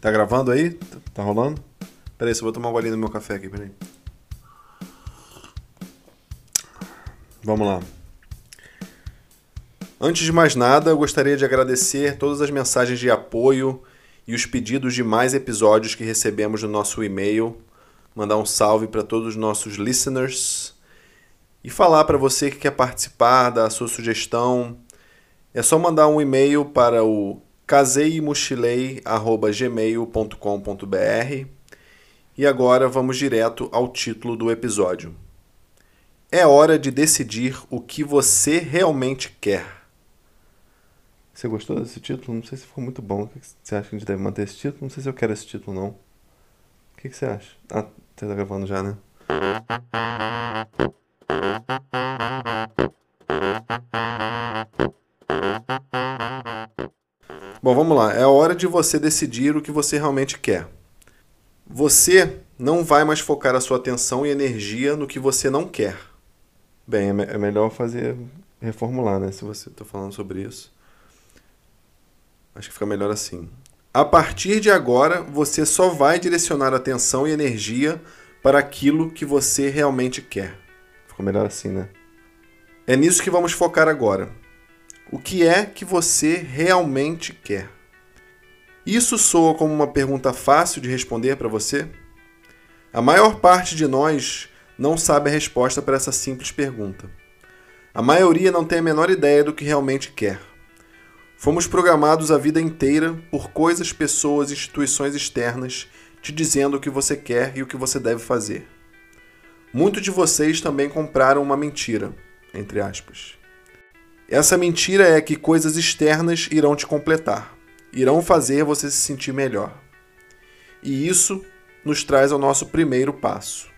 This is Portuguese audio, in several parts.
Tá gravando aí? Tá rolando? Peraí, só vou tomar um golinho no meu café aqui, peraí. Vamos lá. Antes de mais nada, eu gostaria de agradecer todas as mensagens de apoio e os pedidos de mais episódios que recebemos no nosso e-mail. Mandar um salve para todos os nossos listeners e falar para você que quer participar, dar a sua sugestão. É só mandar um e-mail para o caseimuchilei@gmail.com.br. E agora vamos direto ao título do episódio. É hora de decidir o que você realmente quer. Você gostou desse título? Não sei se ficou muito bom. Você acha que a gente deve manter esse título? Não sei se eu quero esse título, não. O que você acha? Ah, você tá gravando já, né? Bom, vamos lá. É hora de você decidir o que você realmente quer. Você não vai mais focar a sua atenção e energia no que você não quer. Bem, é, é melhor fazer reformular, né? Se você está falando sobre isso. Acho que fica melhor assim. A partir de agora, você só vai direcionar atenção e energia para aquilo que você realmente quer. Ficou melhor assim, né? É nisso que vamos focar agora. O que é que você realmente quer? Isso soa como uma pergunta fácil de responder para você? A maior parte de nós não sabe a resposta para essa simples pergunta. A maioria não tem a menor ideia do que realmente quer. Fomos programados a vida inteira por coisas, pessoas, instituições externas te dizendo o que você quer e o que você deve fazer. Muitos de vocês também compraram uma mentira, entre aspas. Essa mentira é que coisas externas irão te completar, irão fazer você se sentir melhor. E isso nos traz ao nosso primeiro passo.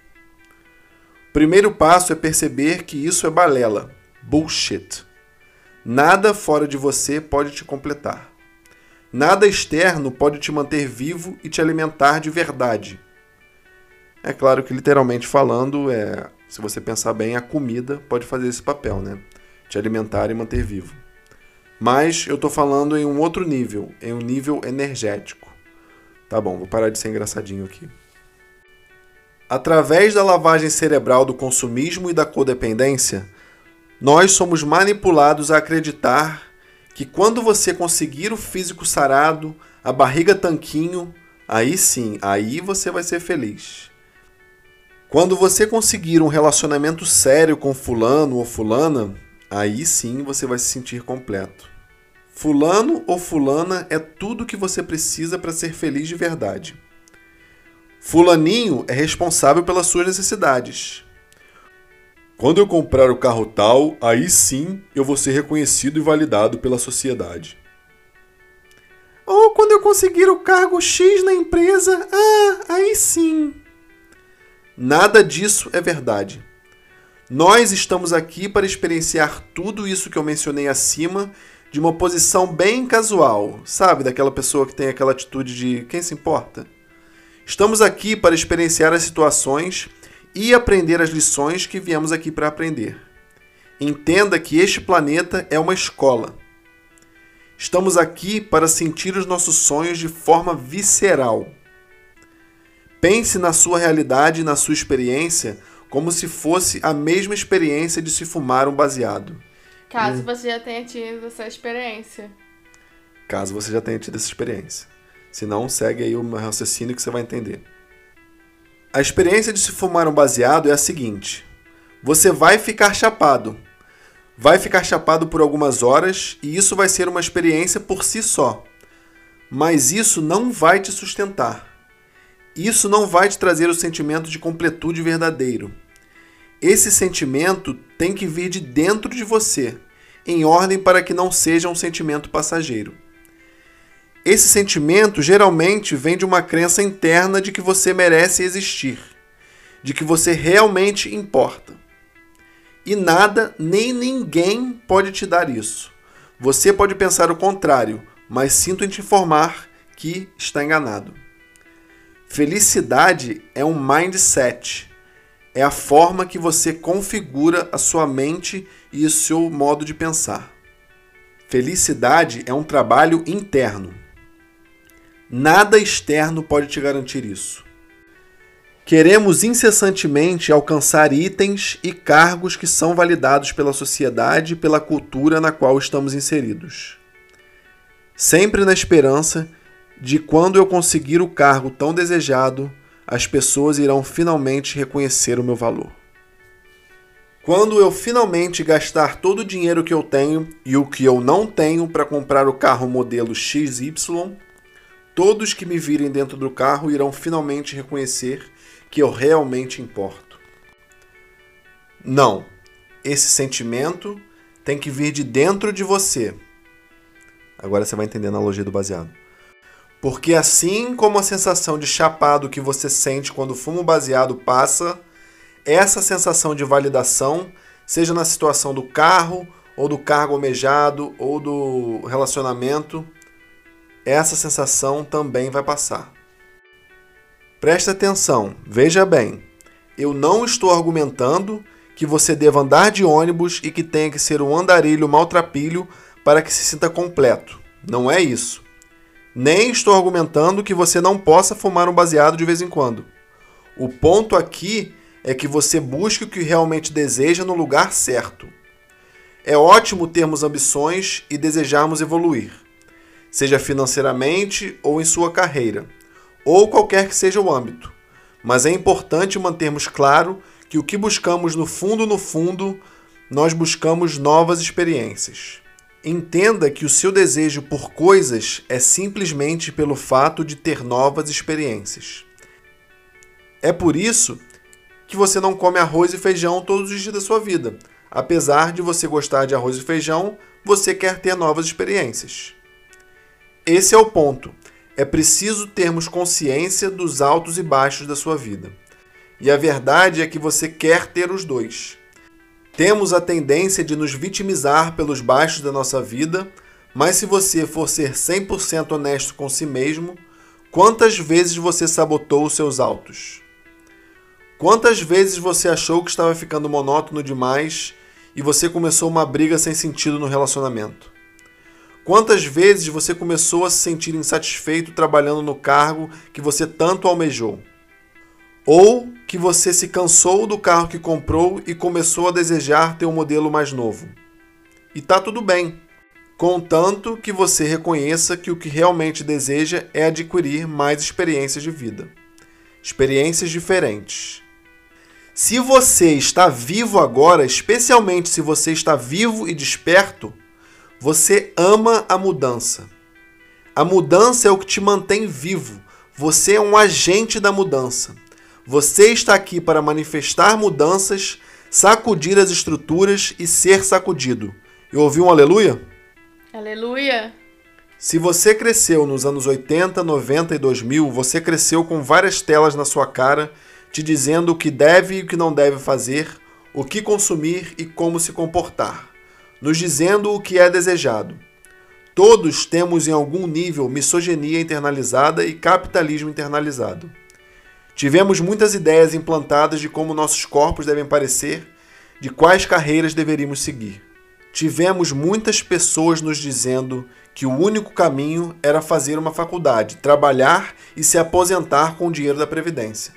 O primeiro passo é perceber que isso é balela, bullshit. Nada fora de você pode te completar. Nada externo pode te manter vivo e te alimentar de verdade. É claro que, literalmente falando, é, se você pensar bem, a comida pode fazer esse papel, né? Te alimentar e manter vivo. Mas eu estou falando em um outro nível, em um nível energético. Tá bom, vou parar de ser engraçadinho aqui. Através da lavagem cerebral do consumismo e da codependência, nós somos manipulados a acreditar que quando você conseguir o físico sarado, a barriga tanquinho, aí sim, aí você vai ser feliz. Quando você conseguir um relacionamento sério com fulano ou fulana, Aí sim você vai se sentir completo. Fulano ou fulana é tudo que você precisa para ser feliz de verdade. Fulaninho é responsável pelas suas necessidades. Quando eu comprar o carro tal, aí sim eu vou ser reconhecido e validado pela sociedade. Ou quando eu conseguir o cargo X na empresa, ah, aí sim. Nada disso é verdade. Nós estamos aqui para experienciar tudo isso que eu mencionei acima de uma posição bem casual, sabe? Daquela pessoa que tem aquela atitude de quem se importa. Estamos aqui para experienciar as situações e aprender as lições que viemos aqui para aprender. Entenda que este planeta é uma escola. Estamos aqui para sentir os nossos sonhos de forma visceral. Pense na sua realidade e na sua experiência como se fosse a mesma experiência de se fumar um baseado. Caso hum. você já tenha tido essa experiência. Caso você já tenha tido essa experiência. Se não, segue aí o raciocínio que você vai entender. A experiência de se fumar um baseado é a seguinte: você vai ficar chapado. Vai ficar chapado por algumas horas e isso vai ser uma experiência por si só. Mas isso não vai te sustentar. Isso não vai te trazer o sentimento de completude verdadeiro. Esse sentimento tem que vir de dentro de você, em ordem para que não seja um sentimento passageiro. Esse sentimento geralmente vem de uma crença interna de que você merece existir, de que você realmente importa. E nada nem ninguém pode te dar isso. Você pode pensar o contrário, mas sinto em te informar que está enganado. Felicidade é um mindset é a forma que você configura a sua mente e o seu modo de pensar. Felicidade é um trabalho interno. Nada externo pode te garantir isso. Queremos incessantemente alcançar itens e cargos que são validados pela sociedade e pela cultura na qual estamos inseridos. Sempre na esperança de quando eu conseguir o cargo tão desejado, as pessoas irão finalmente reconhecer o meu valor. Quando eu finalmente gastar todo o dinheiro que eu tenho e o que eu não tenho para comprar o carro modelo XY, todos que me virem dentro do carro irão finalmente reconhecer que eu realmente importo. Não, esse sentimento tem que vir de dentro de você. Agora você vai entender a analogia do baseado. Porque assim como a sensação de chapado que você sente quando fuma o baseado passa, essa sensação de validação, seja na situação do carro, ou do cargo almejado, ou do relacionamento, essa sensação também vai passar. Presta atenção, veja bem. Eu não estou argumentando que você deva andar de ônibus e que tenha que ser um andarilho maltrapilho para que se sinta completo. Não é isso. Nem estou argumentando que você não possa fumar um baseado de vez em quando. O ponto aqui é que você busque o que realmente deseja no lugar certo. É ótimo termos ambições e desejarmos evoluir, seja financeiramente ou em sua carreira, ou qualquer que seja o âmbito. Mas é importante mantermos claro que o que buscamos no fundo, no fundo, nós buscamos novas experiências. Entenda que o seu desejo por coisas é simplesmente pelo fato de ter novas experiências. É por isso que você não come arroz e feijão todos os dias da sua vida. Apesar de você gostar de arroz e feijão, você quer ter novas experiências. Esse é o ponto. É preciso termos consciência dos altos e baixos da sua vida. E a verdade é que você quer ter os dois. Temos a tendência de nos vitimizar pelos baixos da nossa vida, mas se você for ser 100% honesto com si mesmo, quantas vezes você sabotou os seus altos? Quantas vezes você achou que estava ficando monótono demais e você começou uma briga sem sentido no relacionamento? Quantas vezes você começou a se sentir insatisfeito trabalhando no cargo que você tanto almejou? Ou que você se cansou do carro que comprou e começou a desejar ter um modelo mais novo? E tá tudo bem, contanto que você reconheça que o que realmente deseja é adquirir mais experiências de vida. Experiências diferentes se você está vivo agora, especialmente se você está vivo e desperto, você ama a mudança. A mudança é o que te mantém vivo. Você é um agente da mudança. Você está aqui para manifestar mudanças, sacudir as estruturas e ser sacudido. Eu ouvi um aleluia? Aleluia! Se você cresceu nos anos 80, 90 e 2000, você cresceu com várias telas na sua cara te dizendo o que deve e o que não deve fazer, o que consumir e como se comportar, nos dizendo o que é desejado. Todos temos em algum nível misoginia internalizada e capitalismo internalizado. Tivemos muitas ideias implantadas de como nossos corpos devem parecer, de quais carreiras deveríamos seguir. Tivemos muitas pessoas nos dizendo que o único caminho era fazer uma faculdade, trabalhar e se aposentar com o dinheiro da Previdência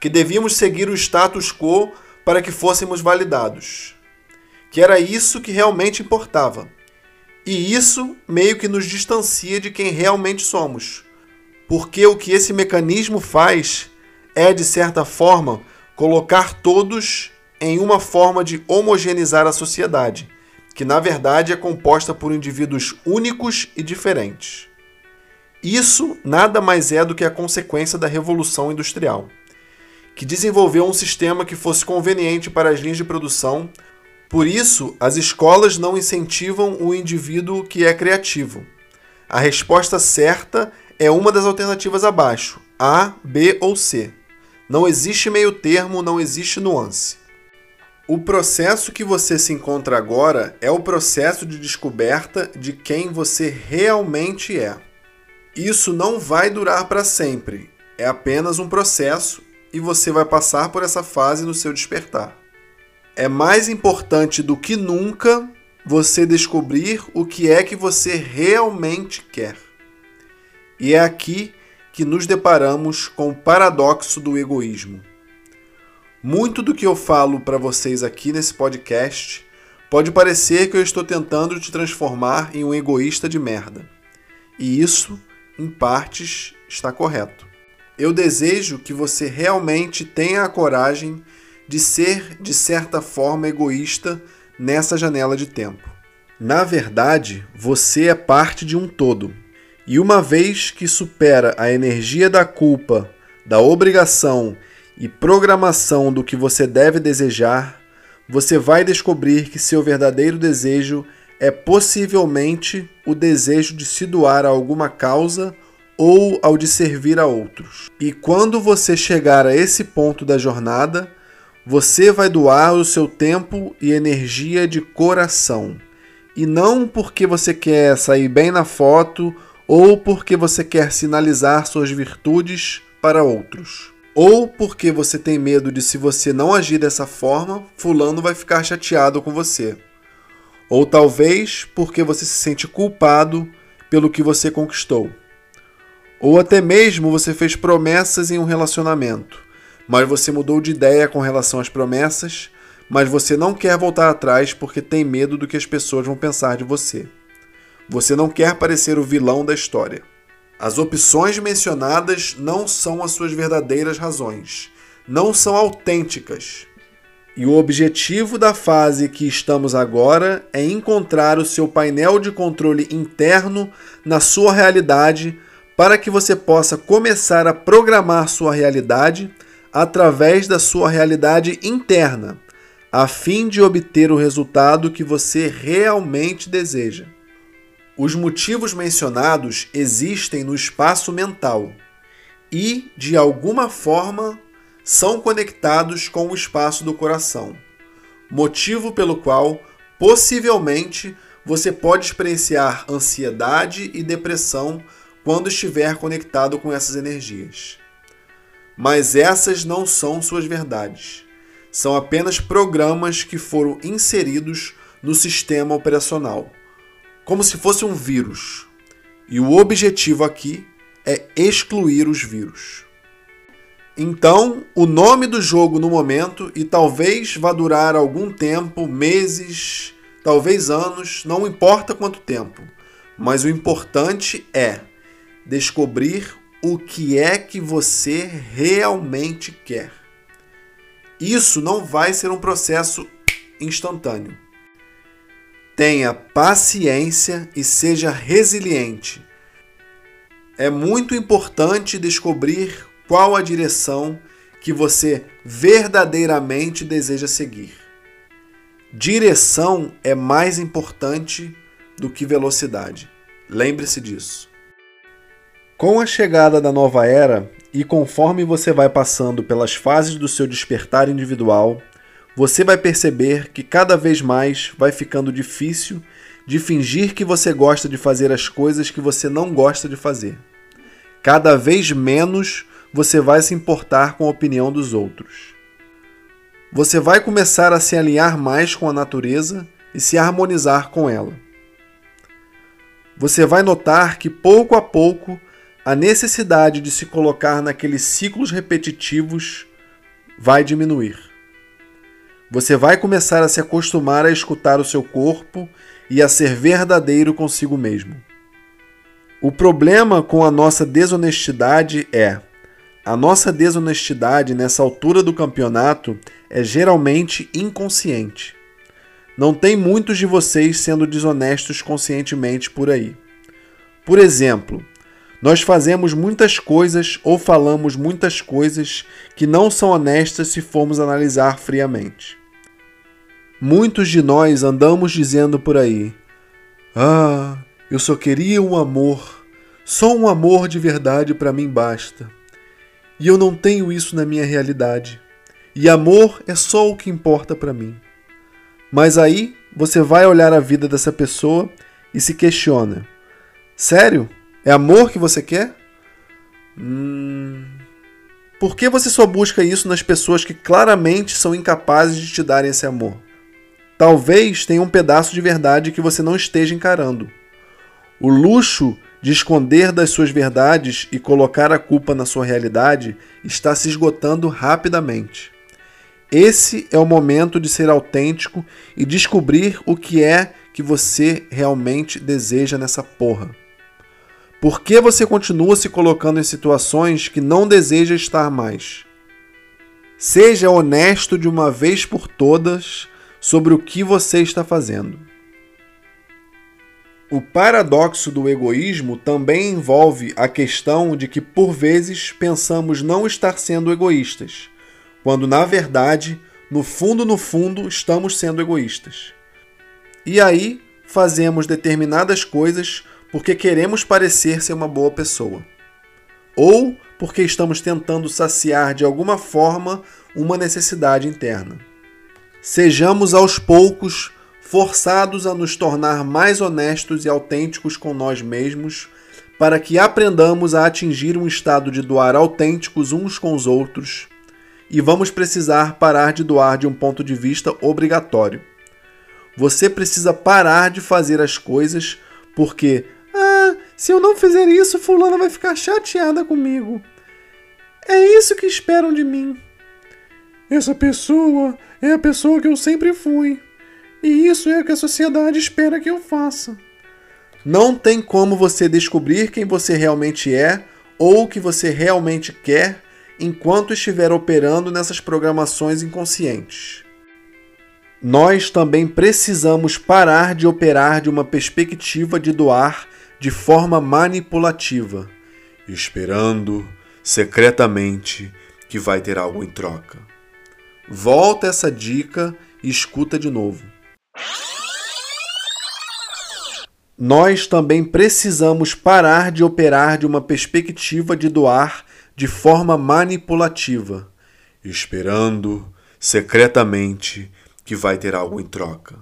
que devíamos seguir o status quo para que fôssemos validados. Que era isso que realmente importava. E isso meio que nos distancia de quem realmente somos. Porque o que esse mecanismo faz é, de certa forma, colocar todos em uma forma de homogeneizar a sociedade, que na verdade é composta por indivíduos únicos e diferentes. Isso nada mais é do que a consequência da Revolução Industrial que desenvolveu um sistema que fosse conveniente para as linhas de produção. Por isso, as escolas não incentivam o indivíduo que é criativo. A resposta certa é uma das alternativas abaixo: A, B ou C. Não existe meio termo, não existe nuance. O processo que você se encontra agora é o processo de descoberta de quem você realmente é. Isso não vai durar para sempre. É apenas um processo e você vai passar por essa fase no seu despertar. É mais importante do que nunca você descobrir o que é que você realmente quer. E é aqui que nos deparamos com o paradoxo do egoísmo. Muito do que eu falo para vocês aqui nesse podcast pode parecer que eu estou tentando te transformar em um egoísta de merda. E isso, em partes, está correto. Eu desejo que você realmente tenha a coragem de ser, de certa forma, egoísta nessa janela de tempo. Na verdade, você é parte de um todo. E uma vez que supera a energia da culpa, da obrigação e programação do que você deve desejar, você vai descobrir que seu verdadeiro desejo é possivelmente o desejo de se doar a alguma causa ou ao de servir a outros. E quando você chegar a esse ponto da jornada, você vai doar o seu tempo e energia de coração. E não porque você quer sair bem na foto ou porque você quer sinalizar suas virtudes para outros. Ou porque você tem medo de, se você não agir dessa forma, Fulano vai ficar chateado com você. Ou talvez porque você se sente culpado pelo que você conquistou. Ou até mesmo você fez promessas em um relacionamento mas você mudou de ideia com relação às promessas, mas você não quer voltar atrás porque tem medo do que as pessoas vão pensar de você. Você não quer parecer o vilão da história. As opções mencionadas não são as suas verdadeiras razões, não são autênticas. E o objetivo da fase que estamos agora é encontrar o seu painel de controle interno na sua realidade para que você possa começar a programar sua realidade através da sua realidade interna, a fim de obter o resultado que você realmente deseja. Os motivos mencionados existem no espaço mental e, de alguma forma, são conectados com o espaço do coração, motivo pelo qual, possivelmente, você pode experienciar ansiedade e depressão quando estiver conectado com essas energias. Mas essas não são suas verdades. São apenas programas que foram inseridos no sistema operacional, como se fosse um vírus. E o objetivo aqui é excluir os vírus. Então, o nome do jogo no momento, e talvez vá durar algum tempo meses, talvez anos, não importa quanto tempo, mas o importante é descobrir o que é que você realmente quer. Isso não vai ser um processo instantâneo. Tenha paciência e seja resiliente. É muito importante descobrir qual a direção que você verdadeiramente deseja seguir. Direção é mais importante do que velocidade. Lembre-se disso. Com a chegada da nova era e conforme você vai passando pelas fases do seu despertar individual, você vai perceber que cada vez mais vai ficando difícil de fingir que você gosta de fazer as coisas que você não gosta de fazer. Cada vez menos você vai se importar com a opinião dos outros. Você vai começar a se alinhar mais com a natureza e se harmonizar com ela. Você vai notar que pouco a pouco a necessidade de se colocar naqueles ciclos repetitivos vai diminuir. Você vai começar a se acostumar a escutar o seu corpo e a ser verdadeiro consigo mesmo. O problema com a nossa desonestidade é: a nossa desonestidade nessa altura do campeonato é geralmente inconsciente. Não tem muitos de vocês sendo desonestos conscientemente por aí. Por exemplo, nós fazemos muitas coisas ou falamos muitas coisas que não são honestas se formos analisar friamente. Muitos de nós andamos dizendo por aí: Ah, eu só queria um amor, só um amor de verdade para mim basta. E eu não tenho isso na minha realidade. E amor é só o que importa para mim. Mas aí você vai olhar a vida dessa pessoa e se questiona: Sério? É amor que você quer? Hum... Por que você só busca isso nas pessoas que claramente são incapazes de te darem esse amor? Talvez tenha um pedaço de verdade que você não esteja encarando. O luxo de esconder das suas verdades e colocar a culpa na sua realidade está se esgotando rapidamente. Esse é o momento de ser autêntico e descobrir o que é que você realmente deseja nessa porra. Por que você continua se colocando em situações que não deseja estar mais? Seja honesto de uma vez por todas sobre o que você está fazendo. O paradoxo do egoísmo também envolve a questão de que, por vezes, pensamos não estar sendo egoístas, quando, na verdade, no fundo, no fundo, estamos sendo egoístas. E aí, fazemos determinadas coisas porque queremos parecer ser uma boa pessoa. Ou porque estamos tentando saciar de alguma forma uma necessidade interna. Sejamos aos poucos forçados a nos tornar mais honestos e autênticos com nós mesmos, para que aprendamos a atingir um estado de doar autênticos uns com os outros, e vamos precisar parar de doar de um ponto de vista obrigatório. Você precisa parar de fazer as coisas porque, ah, se eu não fizer isso, fulana vai ficar chateada comigo. É isso que esperam de mim. Essa pessoa é a pessoa que eu sempre fui. E isso é o que a sociedade espera que eu faça. Não tem como você descobrir quem você realmente é ou o que você realmente quer enquanto estiver operando nessas programações inconscientes. Nós também precisamos parar de operar de uma perspectiva de doar de forma manipulativa, esperando secretamente que vai ter algo em troca. Volta essa dica e escuta de novo. Nós também precisamos parar de operar de uma perspectiva de doar de forma manipulativa, esperando secretamente que vai ter algo em troca.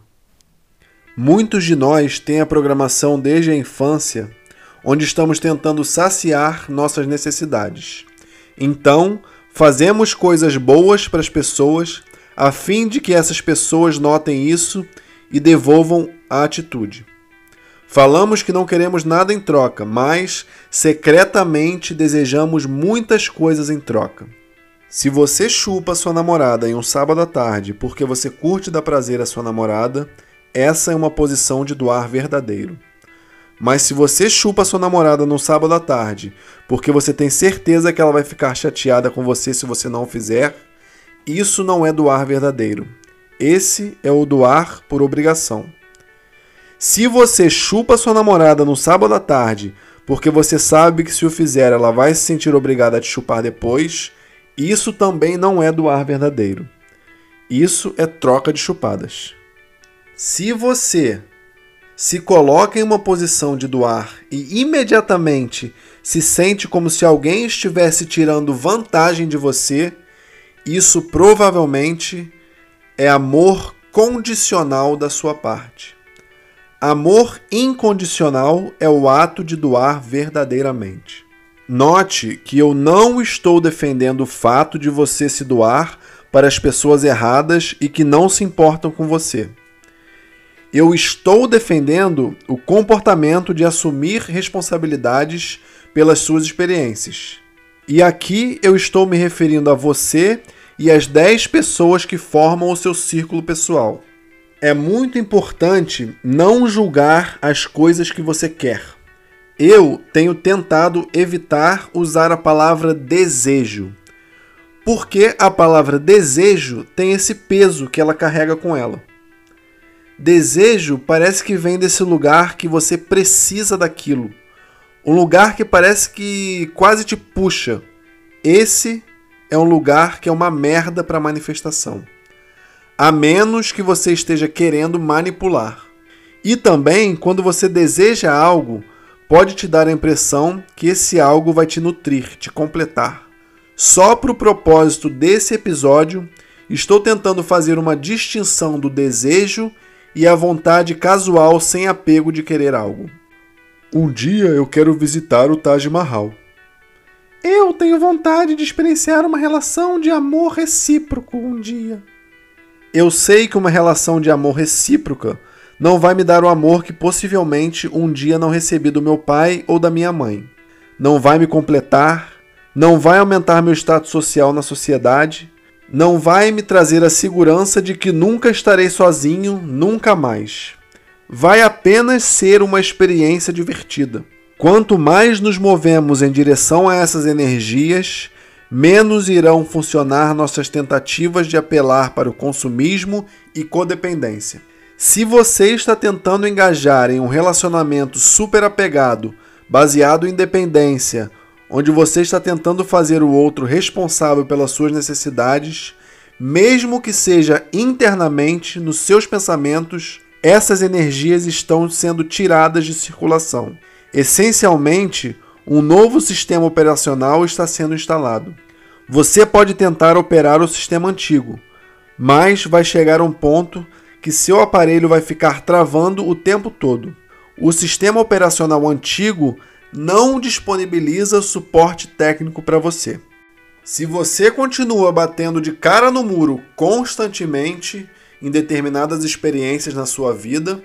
Muitos de nós têm a programação desde a infância, onde estamos tentando saciar nossas necessidades. Então, fazemos coisas boas para as pessoas a fim de que essas pessoas notem isso e devolvam a atitude. Falamos que não queremos nada em troca, mas secretamente desejamos muitas coisas em troca. Se você chupa sua namorada em um sábado à tarde porque você curte dar prazer à sua namorada, essa é uma posição de doar verdadeiro. Mas se você chupa sua namorada no sábado à tarde porque você tem certeza que ela vai ficar chateada com você se você não o fizer, isso não é doar verdadeiro. Esse é o doar por obrigação. Se você chupa sua namorada no sábado à tarde porque você sabe que se o fizer ela vai se sentir obrigada a te chupar depois, isso também não é doar verdadeiro. Isso é troca de chupadas. Se você se coloca em uma posição de doar e imediatamente se sente como se alguém estivesse tirando vantagem de você, isso provavelmente é amor condicional da sua parte. Amor incondicional é o ato de doar verdadeiramente. Note que eu não estou defendendo o fato de você se doar para as pessoas erradas e que não se importam com você. Eu estou defendendo o comportamento de assumir responsabilidades pelas suas experiências. E aqui eu estou me referindo a você e as 10 pessoas que formam o seu círculo pessoal. É muito importante não julgar as coisas que você quer. Eu tenho tentado evitar usar a palavra desejo, porque a palavra desejo tem esse peso que ela carrega com ela. Desejo parece que vem desse lugar que você precisa daquilo, um lugar que parece que quase te puxa. Esse é um lugar que é uma merda para manifestação. A menos que você esteja querendo manipular. E também, quando você deseja algo, pode te dar a impressão que esse algo vai te nutrir, te completar. Só para o propósito desse episódio, estou tentando fazer uma distinção do desejo e a vontade casual sem apego de querer algo. Um dia eu quero visitar o Taj Mahal. Eu tenho vontade de experienciar uma relação de amor recíproco um dia. Eu sei que uma relação de amor recíproca Não vai me dar o amor que possivelmente um dia não recebi do meu pai ou da minha mãe. Não vai me completar, não vai aumentar meu status social na sociedade, não vai me trazer a segurança de que nunca estarei sozinho, nunca mais. Vai apenas ser uma experiência divertida. Quanto mais nos movemos em direção a essas energias, menos irão funcionar nossas tentativas de apelar para o consumismo e codependência. Se você está tentando engajar em um relacionamento super apegado, baseado em dependência, onde você está tentando fazer o outro responsável pelas suas necessidades, mesmo que seja internamente nos seus pensamentos, essas energias estão sendo tiradas de circulação. Essencialmente, um novo sistema operacional está sendo instalado. Você pode tentar operar o sistema antigo, mas vai chegar um ponto que seu aparelho vai ficar travando o tempo todo. O sistema operacional antigo não disponibiliza suporte técnico para você. Se você continua batendo de cara no muro constantemente em determinadas experiências na sua vida,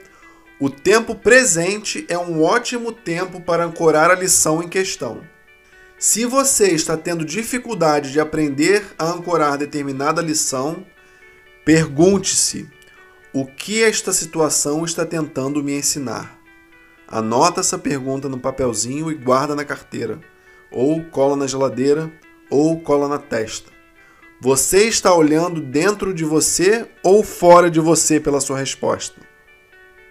o tempo presente é um ótimo tempo para ancorar a lição em questão. Se você está tendo dificuldade de aprender a ancorar determinada lição, pergunte-se: o que esta situação está tentando me ensinar? Anota essa pergunta no papelzinho e guarda na carteira, ou cola na geladeira, ou cola na testa. Você está olhando dentro de você ou fora de você pela sua resposta?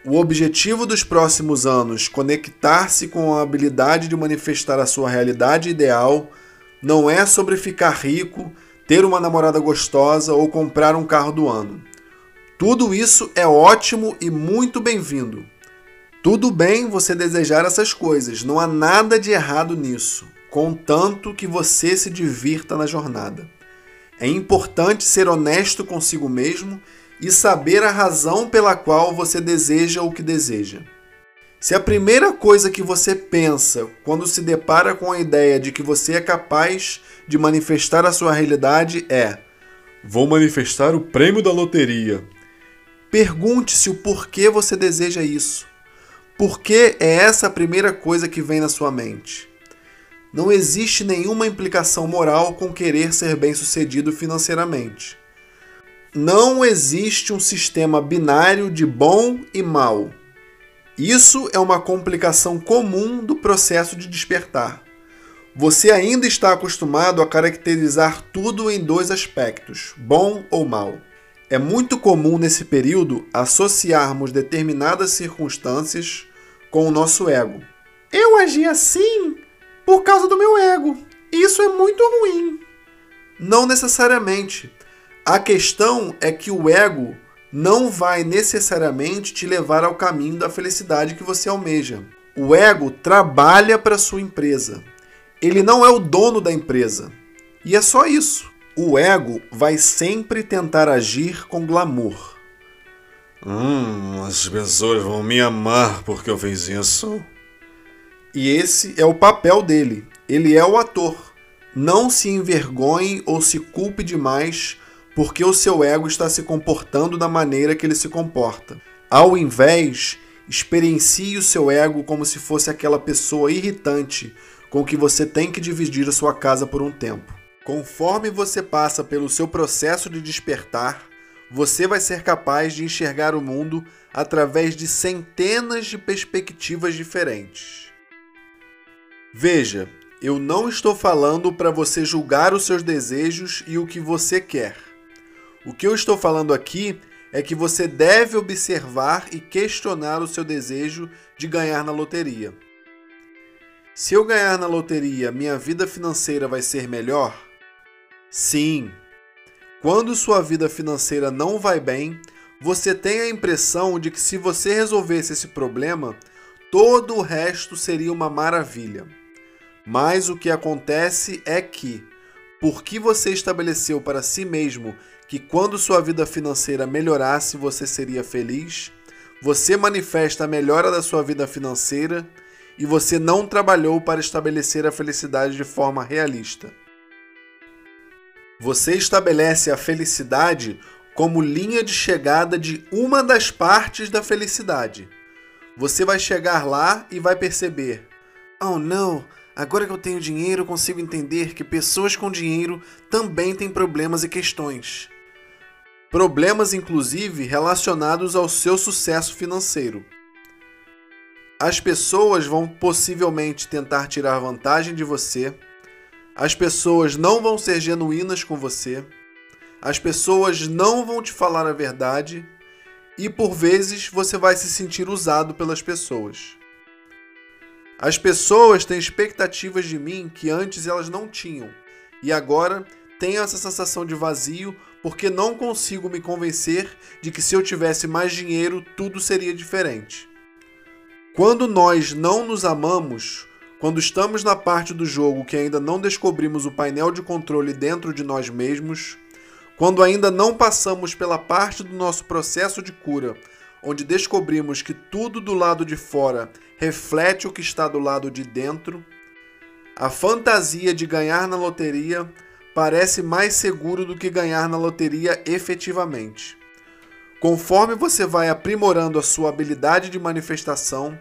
O objetivo dos próximos anos, conectar-se com a habilidade de manifestar a sua realidade ideal, não é sobre ficar rico, ter uma namorada gostosa ou comprar um carro do ano. Tudo isso é ótimo e muito bem-vindo. Tudo bem você desejar essas coisas, não há nada de errado nisso, contanto que você se divirta na jornada. É importante ser honesto consigo mesmo e saber a razão pela qual você deseja o que deseja. Se a primeira coisa que você pensa quando se depara com a ideia de que você é capaz de manifestar a sua realidade é: Vou manifestar o prêmio da loteria Pergunte-se o porquê você deseja isso. Por que é essa a primeira coisa que vem na sua mente? Não existe nenhuma implicação moral com querer ser bem-sucedido financeiramente. Não existe um sistema binário de bom e mal. Isso é uma complicação comum do processo de despertar. Você ainda está acostumado a caracterizar tudo em dois aspectos, bom ou mal. É muito comum nesse período associarmos determinadas circunstâncias com o nosso ego. Eu agi assim por causa do meu ego. Isso é muito ruim. Não necessariamente. A questão é que o ego não vai necessariamente te levar ao caminho da felicidade que você almeja. O ego trabalha para sua empresa. Ele não é o dono da empresa. E é só isso. O ego vai sempre tentar agir com glamour. Hum, as pessoas vão me amar porque eu fiz isso. E esse é o papel dele. Ele é o ator. Não se envergonhe ou se culpe demais porque o seu ego está se comportando da maneira que ele se comporta. Ao invés, experiencie o seu ego como se fosse aquela pessoa irritante com que você tem que dividir a sua casa por um tempo. Conforme você passa pelo seu processo de despertar, você vai ser capaz de enxergar o mundo através de centenas de perspectivas diferentes. Veja, eu não estou falando para você julgar os seus desejos e o que você quer. O que eu estou falando aqui é que você deve observar e questionar o seu desejo de ganhar na loteria. Se eu ganhar na loteria, minha vida financeira vai ser melhor? Sim. Quando sua vida financeira não vai bem, você tem a impressão de que se você resolvesse esse problema, todo o resto seria uma maravilha. Mas o que acontece é que, porque você estabeleceu para si mesmo que quando sua vida financeira melhorasse você seria feliz, você manifesta a melhora da sua vida financeira e você não trabalhou para estabelecer a felicidade de forma realista. Você estabelece a felicidade como linha de chegada de uma das partes da felicidade. Você vai chegar lá e vai perceber: oh não, agora que eu tenho dinheiro, consigo entender que pessoas com dinheiro também têm problemas e questões. Problemas, inclusive, relacionados ao seu sucesso financeiro. As pessoas vão possivelmente tentar tirar vantagem de você. As pessoas não vão ser genuínas com você. As pessoas não vão te falar a verdade. E por vezes você vai se sentir usado pelas pessoas. As pessoas têm expectativas de mim que antes elas não tinham. E agora tenho essa sensação de vazio porque não consigo me convencer de que se eu tivesse mais dinheiro tudo seria diferente. Quando nós não nos amamos, quando estamos na parte do jogo que ainda não descobrimos o painel de controle dentro de nós mesmos, quando ainda não passamos pela parte do nosso processo de cura, onde descobrimos que tudo do lado de fora reflete o que está do lado de dentro, a fantasia de ganhar na loteria parece mais seguro do que ganhar na loteria efetivamente. Conforme você vai aprimorando a sua habilidade de manifestação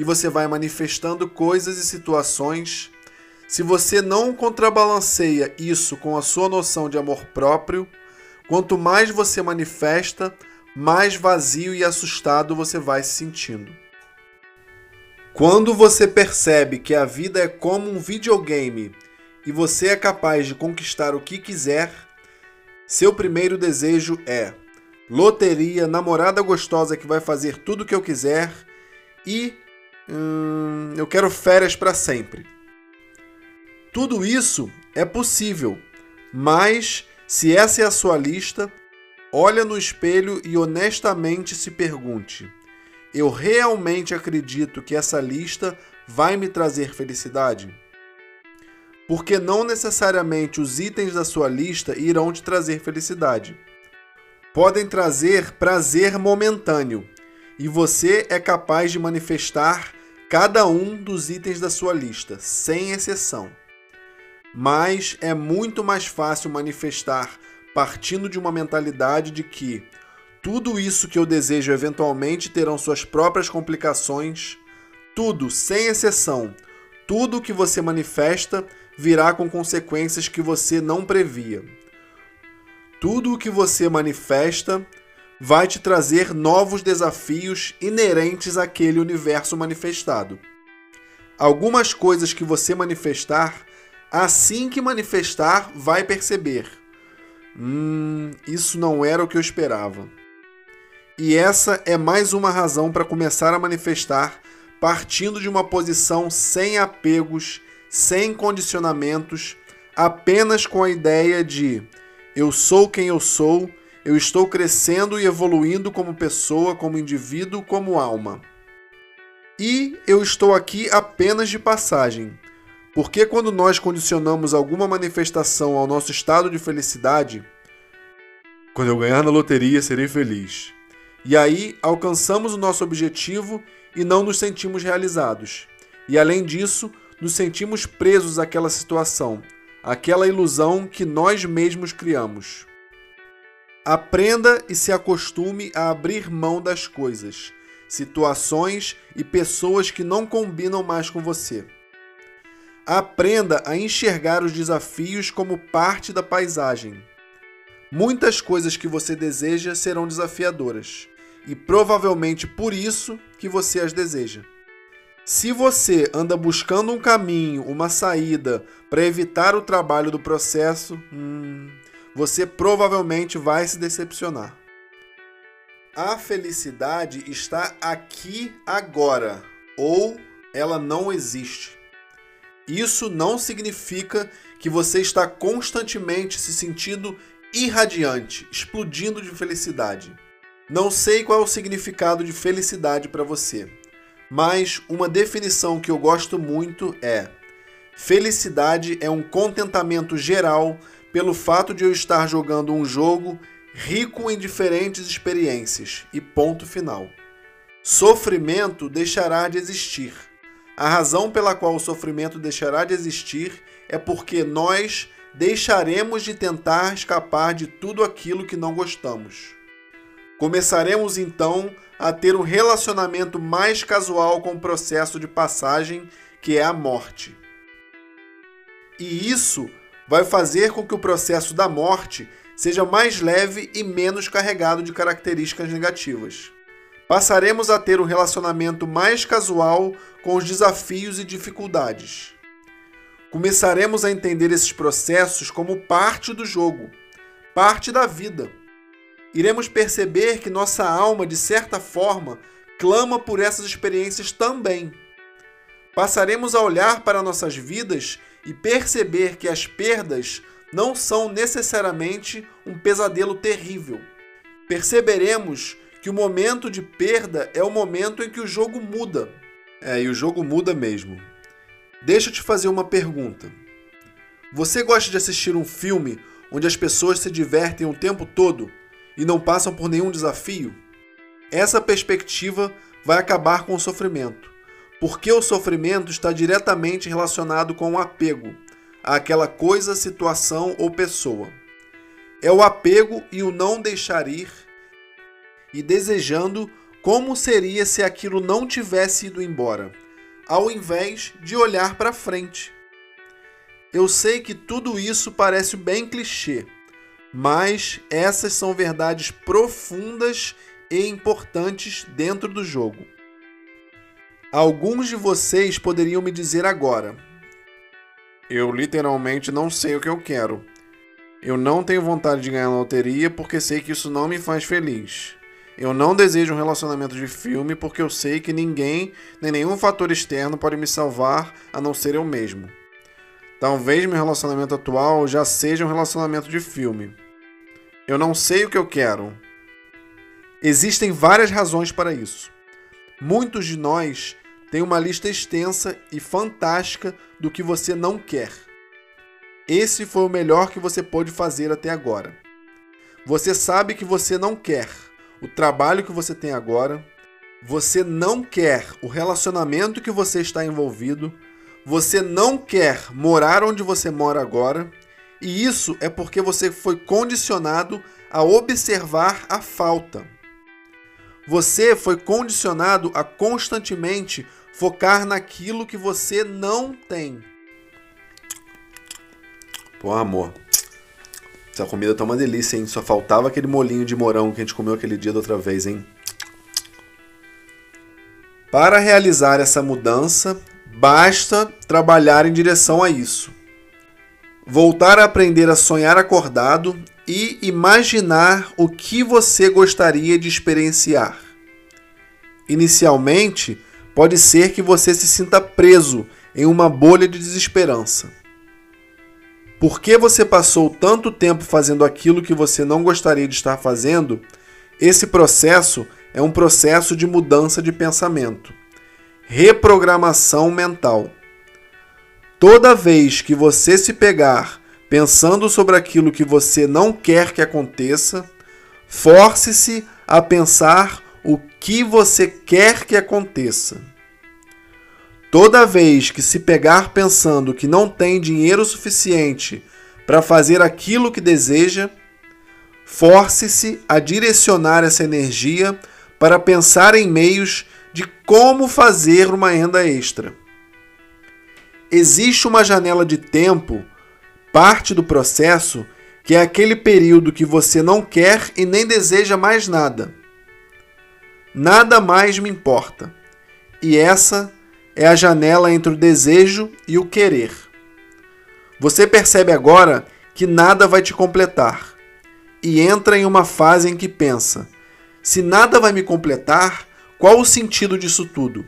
e você vai manifestando coisas e situações, se você não contrabalanceia isso com a sua noção de amor próprio, quanto mais você manifesta, mais vazio e assustado você vai se sentindo. Quando você percebe que a vida é como um videogame e você é capaz de conquistar o que quiser, seu primeiro desejo é loteria, namorada gostosa que vai fazer tudo o que eu quiser e hum, eu quero férias para sempre. Tudo isso é possível, mas se essa é a sua lista, olha no espelho e honestamente se pergunte: eu realmente acredito que essa lista vai me trazer felicidade? porque não necessariamente os itens da sua lista irão te trazer felicidade. Podem trazer prazer momentâneo, e você é capaz de manifestar cada um dos itens da sua lista, sem exceção. Mas é muito mais fácil manifestar partindo de uma mentalidade de que tudo isso que eu desejo eventualmente terão suas próprias complicações, tudo, sem exceção, tudo que você manifesta virá com consequências que você não previa. Tudo o que você manifesta vai te trazer novos desafios inerentes àquele universo manifestado. Algumas coisas que você manifestar, assim que manifestar, vai perceber: hum, isso não era o que eu esperava. E essa é mais uma razão para começar a manifestar partindo de uma posição sem apegos sem condicionamentos, apenas com a ideia de eu sou quem eu sou, eu estou crescendo e evoluindo como pessoa, como indivíduo, como alma. E eu estou aqui apenas de passagem. Porque quando nós condicionamos alguma manifestação ao nosso estado de felicidade, quando eu ganhar na loteria serei feliz. E aí alcançamos o nosso objetivo e não nos sentimos realizados. E além disso, nos sentimos presos àquela situação, àquela ilusão que nós mesmos criamos. Aprenda e se acostume a abrir mão das coisas, situações e pessoas que não combinam mais com você. Aprenda a enxergar os desafios como parte da paisagem. Muitas coisas que você deseja serão desafiadoras, e provavelmente por isso que você as deseja. Se você anda buscando um caminho, uma saída para evitar o trabalho do processo, hum, você provavelmente vai se decepcionar. A felicidade está aqui agora, ou ela não existe. Isso não significa que você está constantemente se sentindo irradiante, explodindo de felicidade. Não sei qual é o significado de felicidade para você mas uma definição que eu gosto muito é: felicidade é um contentamento geral pelo fato de eu estar jogando um jogo rico em diferentes experiências. E ponto final. Sofrimento deixará de existir. A razão pela qual o sofrimento deixará de existir é porque nós deixaremos de tentar escapar de tudo aquilo que não gostamos. Começaremos então a ter um relacionamento mais casual com o processo de passagem que é a morte. E isso vai fazer com que o processo da morte seja mais leve e menos carregado de características negativas. Passaremos a ter um relacionamento mais casual com os desafios e dificuldades. Começaremos a entender esses processos como parte do jogo, parte da vida. Iremos perceber que nossa alma, de certa forma, clama por essas experiências também. Passaremos a olhar para nossas vidas e perceber que as perdas não são necessariamente um pesadelo terrível. Perceberemos que o momento de perda é o momento em que o jogo muda. É, e o jogo muda mesmo. Deixa eu te fazer uma pergunta. Você gosta de assistir um filme onde as pessoas se divertem o tempo todo e não passam por nenhum desafio? Essa perspectiva vai acabar com o sofrimento, porque o sofrimento está diretamente relacionado com o apego àquela coisa, situação ou pessoa. É o apego e o não deixar ir e desejando como seria se aquilo não tivesse ido embora, ao invés de olhar para frente. Eu sei que tudo isso parece bem clichê, mas essas são verdades profundas e importantes dentro do jogo. Alguns de vocês poderiam me dizer agora: Eu literalmente não sei o que eu quero. Eu não tenho vontade de ganhar na loteria porque sei que isso não me faz feliz. Eu não desejo um relacionamento de filme porque eu sei que ninguém, nem nenhum fator externo pode me salvar a não ser eu mesmo. Talvez meu relacionamento atual já seja um relacionamento de filme. Eu não sei o que eu quero. Existem várias razões para isso. Muitos de nós têm uma lista extensa e fantástica do que você não quer. Esse foi o melhor que você pôde fazer até agora. Você sabe que você não quer o trabalho que você tem agora, você não quer o relacionamento que você está envolvido, você não quer morar onde você mora agora, e isso é porque você foi condicionado a observar a falta. Você foi condicionado a constantemente focar naquilo que você não tem. Pô, amor, essa comida tá uma delícia, hein? Só faltava aquele molinho de morão que a gente comeu aquele dia da outra vez, hein? Para realizar essa mudança, basta trabalhar em direção a isso. Voltar a aprender a sonhar acordado e imaginar o que você gostaria de experienciar. Inicialmente, pode ser que você se sinta preso em uma bolha de desesperança. Por que você passou tanto tempo fazendo aquilo que você não gostaria de estar fazendo? Esse processo é um processo de mudança de pensamento, reprogramação mental. Toda vez que você se pegar pensando sobre aquilo que você não quer que aconteça, force-se a pensar que você quer que aconteça. Toda vez que se pegar pensando que não tem dinheiro suficiente para fazer aquilo que deseja, force-se a direcionar essa energia para pensar em meios de como fazer uma renda extra. Existe uma janela de tempo, parte do processo, que é aquele período que você não quer e nem deseja mais nada. Nada mais me importa. E essa é a janela entre o desejo e o querer. Você percebe agora que nada vai te completar e entra em uma fase em que pensa: se nada vai me completar, qual o sentido disso tudo?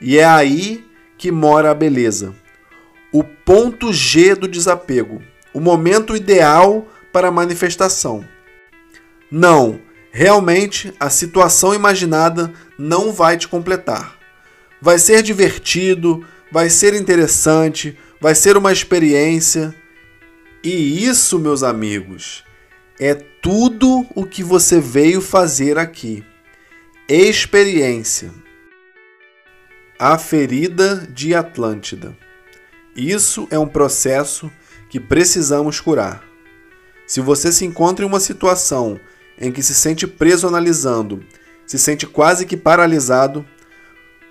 E é aí que mora a beleza. O ponto G do desapego, o momento ideal para a manifestação. Não, realmente a situação imaginada não vai te completar vai ser divertido, vai ser interessante, vai ser uma experiência. E isso, meus amigos, é tudo o que você veio fazer aqui. Experiência. A ferida de Atlântida. Isso é um processo que precisamos curar. Se você se encontra em uma situação em que se sente preso analisando, se sente quase que paralisado,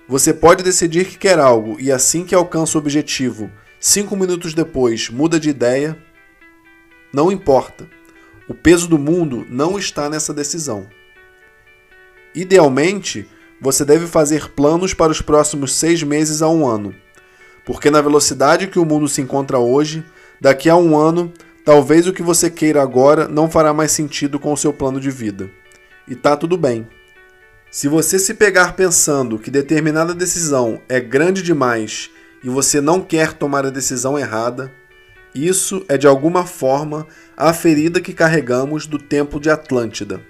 você pode decidir que quer algo e assim que alcança o objetivo, cinco minutos depois muda de ideia. Não importa. O peso do mundo não está nessa decisão. Idealmente, você deve fazer planos para os próximos seis meses a um ano, porque na velocidade que o mundo se encontra hoje, daqui a um ano, talvez o que você queira agora não fará mais sentido com o seu plano de vida. E tá tudo bem. Se você se pegar pensando que determinada decisão é grande demais e você não quer tomar a decisão errada, isso é de alguma forma a ferida que carregamos do tempo de Atlântida.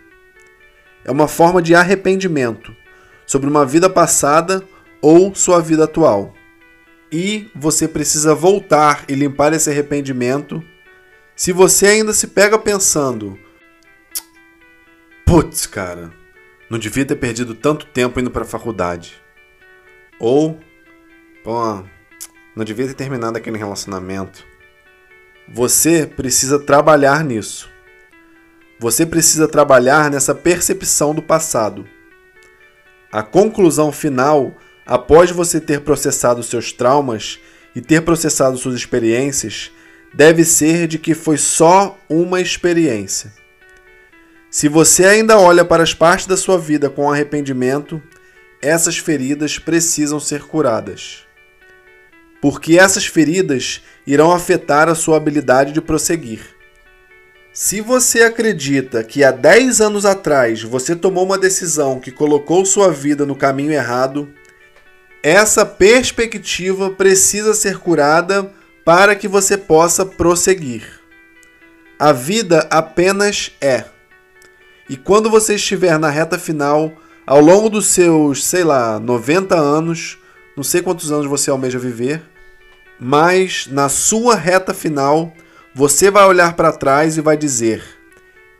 É uma forma de arrependimento sobre uma vida passada ou sua vida atual. E você precisa voltar e limpar esse arrependimento. Se você ainda se pega pensando, putz, cara, não devia ter perdido tanto tempo indo para a faculdade. Ou, pô, não devia ter terminado aquele relacionamento. Você precisa trabalhar nisso. Você precisa trabalhar nessa percepção do passado. A conclusão final, após você ter processado seus traumas e ter processado suas experiências, deve ser de que foi só uma experiência. Se você ainda olha para as partes da sua vida com arrependimento, essas feridas precisam ser curadas. Porque essas feridas irão afetar a sua habilidade de prosseguir. Se você acredita que há 10 anos atrás você tomou uma decisão que colocou sua vida no caminho errado, essa perspectiva precisa ser curada para que você possa prosseguir. A vida apenas é. E quando você estiver na reta final, ao longo dos seus, sei lá, 90 anos, não sei quantos anos você almeja viver, mas na sua reta final, você vai olhar para trás e vai dizer: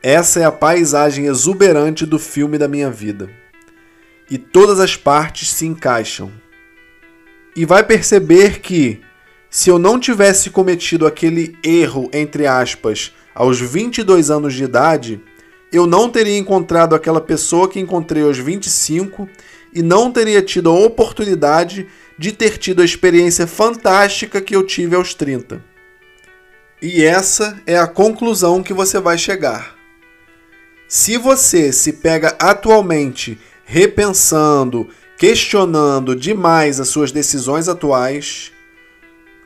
essa é a paisagem exuberante do filme da minha vida. E todas as partes se encaixam. E vai perceber que, se eu não tivesse cometido aquele erro, entre aspas, aos 22 anos de idade, eu não teria encontrado aquela pessoa que encontrei aos 25 e não teria tido a oportunidade de ter tido a experiência fantástica que eu tive aos 30. E essa é a conclusão que você vai chegar. Se você se pega atualmente repensando, questionando demais as suas decisões atuais,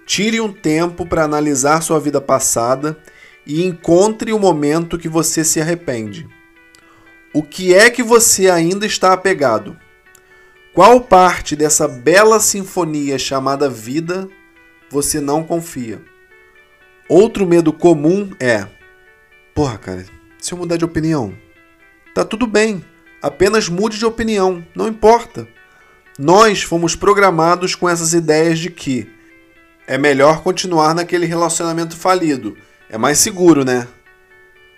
tire um tempo para analisar sua vida passada e encontre o momento que você se arrepende. O que é que você ainda está apegado? Qual parte dessa bela sinfonia chamada vida você não confia? Outro medo comum é: porra, cara, se eu mudar de opinião, tá tudo bem, apenas mude de opinião, não importa. Nós fomos programados com essas ideias de que é melhor continuar naquele relacionamento falido é mais seguro, né?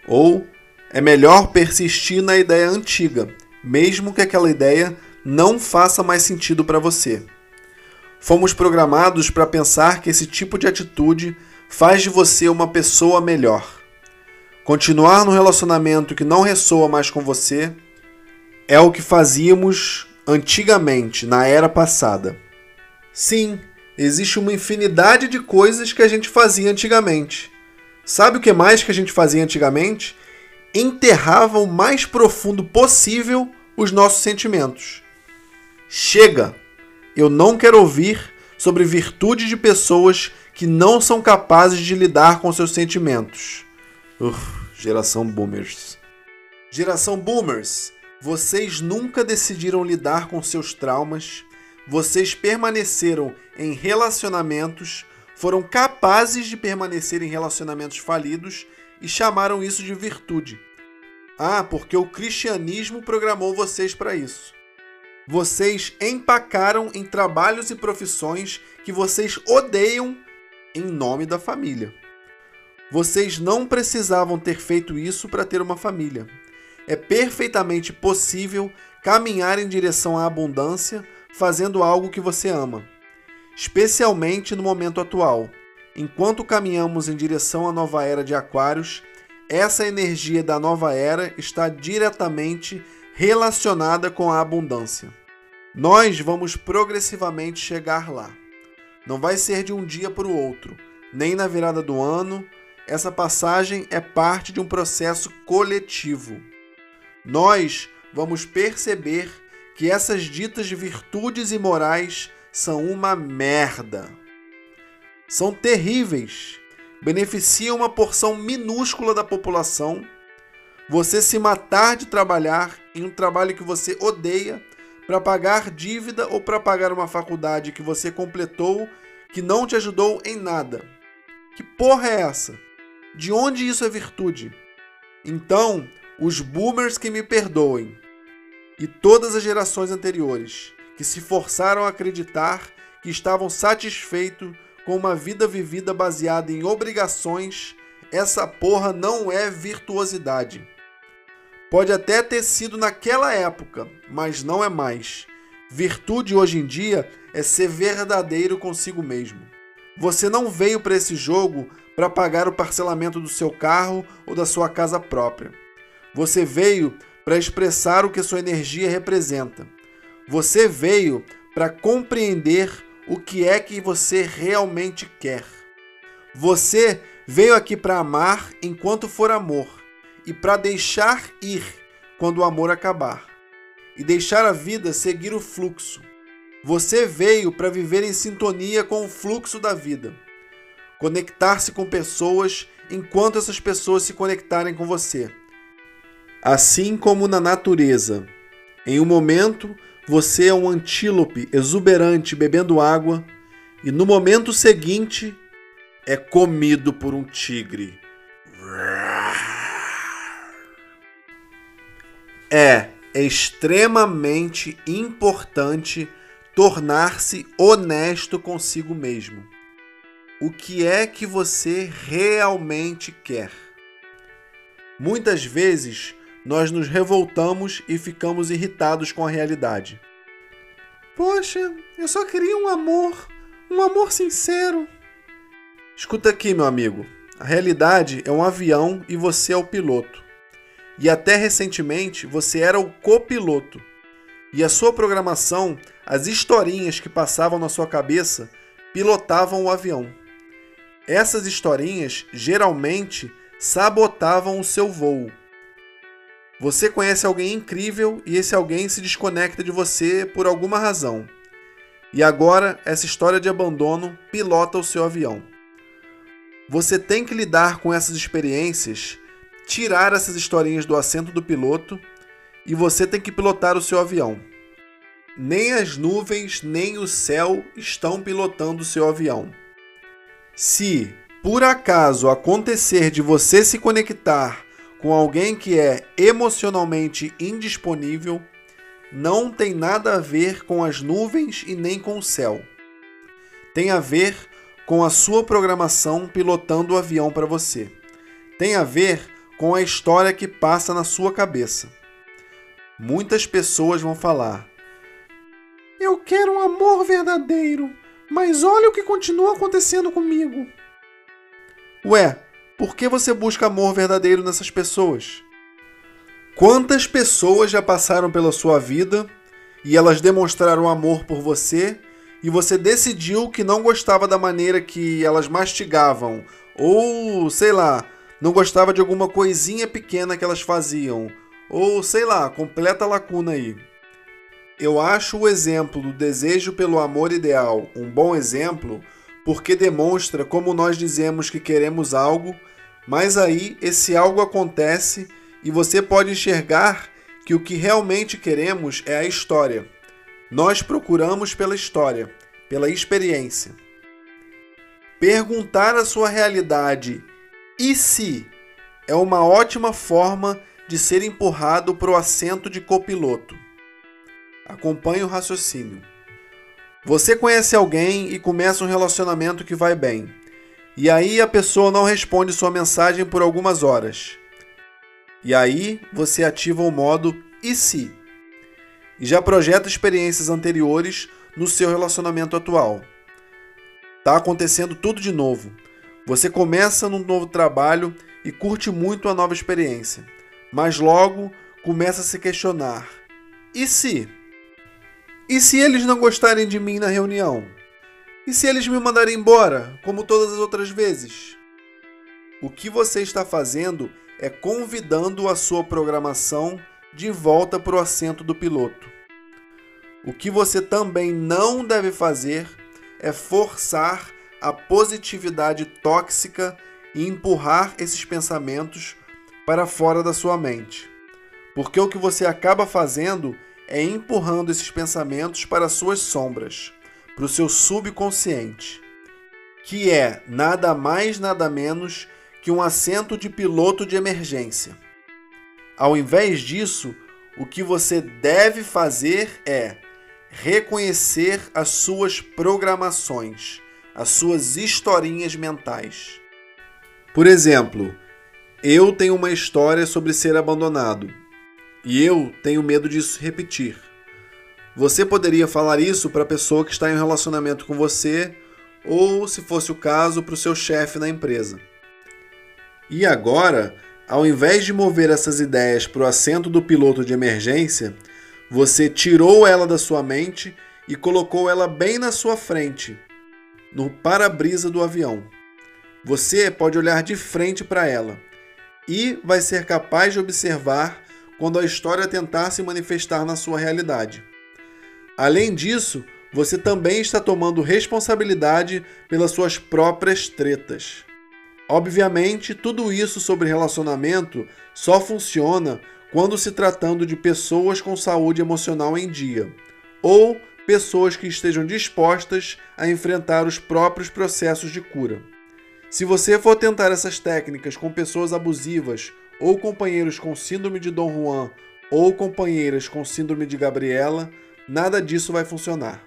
Ou é melhor persistir na ideia antiga, mesmo que aquela ideia não faça mais sentido para você. Fomos programados para pensar que esse tipo de atitude faz de você uma pessoa melhor. Continuar no relacionamento que não ressoa mais com você é o que fazíamos antigamente, na era passada. Sim, existe uma infinidade de coisas que a gente fazia antigamente Sabe o que mais que a gente fazia antigamente? Enterrava o mais profundo possível os nossos sentimentos. Chega! Eu não quero ouvir sobre virtude de pessoas que não são capazes de lidar com seus sentimentos. Uf, geração boomers. Geração boomers, vocês nunca decidiram lidar com seus traumas, vocês permaneceram em relacionamentos foram capazes de permanecer em relacionamentos falidos e chamaram isso de virtude. Ah, porque o cristianismo programou vocês para isso. Vocês empacaram em trabalhos e profissões que vocês odeiam em nome da família. Vocês não precisavam ter feito isso para ter uma família. É perfeitamente possível caminhar em direção à abundância fazendo algo que você ama especialmente no momento atual. enquanto caminhamos em direção à nova era de Aquários, essa energia da nova era está diretamente relacionada com a abundância. Nós vamos progressivamente chegar lá. Não vai ser de um dia para o outro, nem na virada do ano. Essa passagem é parte de um processo coletivo. Nós vamos perceber que essas ditas virtudes e morais são uma merda. São terríveis. Beneficiam uma porção minúscula da população. Você se matar de trabalhar em um trabalho que você odeia para pagar dívida ou para pagar uma faculdade que você completou que não te ajudou em nada. Que porra é essa? De onde isso é virtude? Então, os boomers que me perdoem e todas as gerações anteriores que se forçaram a acreditar que estavam satisfeitos com uma vida vivida baseada em obrigações, essa porra não é virtuosidade. Pode até ter sido naquela época, mas não é mais. Virtude hoje em dia é ser verdadeiro consigo mesmo. Você não veio para esse jogo para pagar o parcelamento do seu carro ou da sua casa própria. Você veio para expressar o que sua energia representa. Você veio para compreender o que é que você realmente quer. Você veio aqui para amar enquanto for amor e para deixar ir quando o amor acabar e deixar a vida seguir o fluxo. Você veio para viver em sintonia com o fluxo da vida. Conectar-se com pessoas enquanto essas pessoas se conectarem com você. Assim como na natureza. Em um momento, você é um antílope exuberante bebendo água, e no momento seguinte, é comido por um tigre. É extremamente importante tornar-se honesto consigo mesmo. O que é que você realmente quer? Muitas vezes nós nos revoltamos e ficamos irritados com a realidade. Poxa, eu só queria um amor, um amor sincero. Escuta aqui, meu amigo. A realidade é um avião e você é o piloto. E até recentemente você era o copiloto. E a sua programação, as historinhas que passavam na sua cabeça, pilotavam o avião. Essas historinhas geralmente sabotavam o seu voo. Você conhece alguém incrível e esse alguém se desconecta de você por alguma razão. E agora essa história de abandono pilota o seu avião. Você tem que lidar com essas experiências tirar essas historinhas do assento do piloto e você tem que pilotar o seu avião. Nem as nuvens nem o céu estão pilotando o seu avião. Se por acaso acontecer de você se conectar com alguém que é emocionalmente indisponível, não tem nada a ver com as nuvens e nem com o céu. Tem a ver com a sua programação pilotando o avião para você. Tem a ver com a história que passa na sua cabeça. Muitas pessoas vão falar: Eu quero um amor verdadeiro, mas olha o que continua acontecendo comigo. Ué, por que você busca amor verdadeiro nessas pessoas? Quantas pessoas já passaram pela sua vida e elas demonstraram amor por você e você decidiu que não gostava da maneira que elas mastigavam ou, sei lá, não gostava de alguma coisinha pequena que elas faziam, ou sei lá, completa lacuna aí. Eu acho o exemplo do desejo pelo amor ideal um bom exemplo porque demonstra como nós dizemos que queremos algo, mas aí esse algo acontece e você pode enxergar que o que realmente queremos é a história. Nós procuramos pela história, pela experiência. Perguntar a sua realidade e se é uma ótima forma de ser empurrado para o assento de copiloto. Acompanhe o raciocínio. Você conhece alguém e começa um relacionamento que vai bem. E aí a pessoa não responde sua mensagem por algumas horas. E aí você ativa o modo e se? E já projeta experiências anteriores no seu relacionamento atual. Tá acontecendo tudo de novo. Você começa num novo trabalho e curte muito a nova experiência, mas logo começa a se questionar: e se? E se eles não gostarem de mim na reunião? E se eles me mandarem embora, como todas as outras vezes? O que você está fazendo é convidando a sua programação de volta para o assento do piloto. O que você também não deve fazer é forçar a positividade tóxica e empurrar esses pensamentos para fora da sua mente. Porque o que você acaba fazendo é empurrando esses pensamentos para suas sombras, para o seu subconsciente, que é nada mais, nada menos que um assento de piloto de emergência. Ao invés disso, o que você deve fazer é reconhecer as suas programações, as suas historinhas mentais. Por exemplo, eu tenho uma história sobre ser abandonado e eu tenho medo disso repetir. Você poderia falar isso para a pessoa que está em um relacionamento com você ou, se fosse o caso, para o seu chefe na empresa. E agora, ao invés de mover essas ideias para o assento do piloto de emergência, você tirou ela da sua mente e colocou ela bem na sua frente, no para-brisa do avião. Você pode olhar de frente para ela e vai ser capaz de observar quando a história tentar se manifestar na sua realidade. Além disso, você também está tomando responsabilidade pelas suas próprias tretas. Obviamente, tudo isso sobre relacionamento só funciona quando se tratando de pessoas com saúde emocional em dia ou pessoas que estejam dispostas a enfrentar os próprios processos de cura. Se você for tentar essas técnicas com pessoas abusivas ou companheiros com síndrome de Dom Juan ou companheiras com síndrome de Gabriela, nada disso vai funcionar.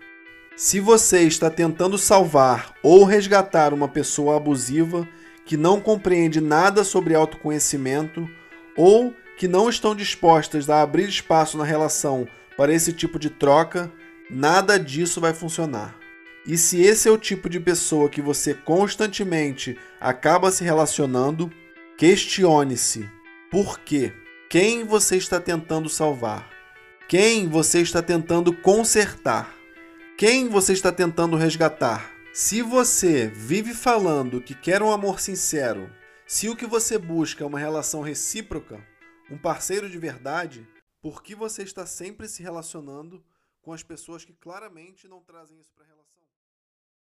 Se você está tentando salvar ou resgatar uma pessoa abusiva que não compreende nada sobre autoconhecimento ou que não estão dispostas a abrir espaço na relação para esse tipo de troca, nada disso vai funcionar. E se esse é o tipo de pessoa que você constantemente acaba se relacionando, questione-se: por quê? Quem você está tentando salvar? Quem você está tentando consertar? Quem você está tentando resgatar? Se você vive falando que quer um amor sincero, se o que você busca é uma relação recíproca, um parceiro de verdade, por que você está sempre se relacionando com as pessoas que claramente não trazem isso para?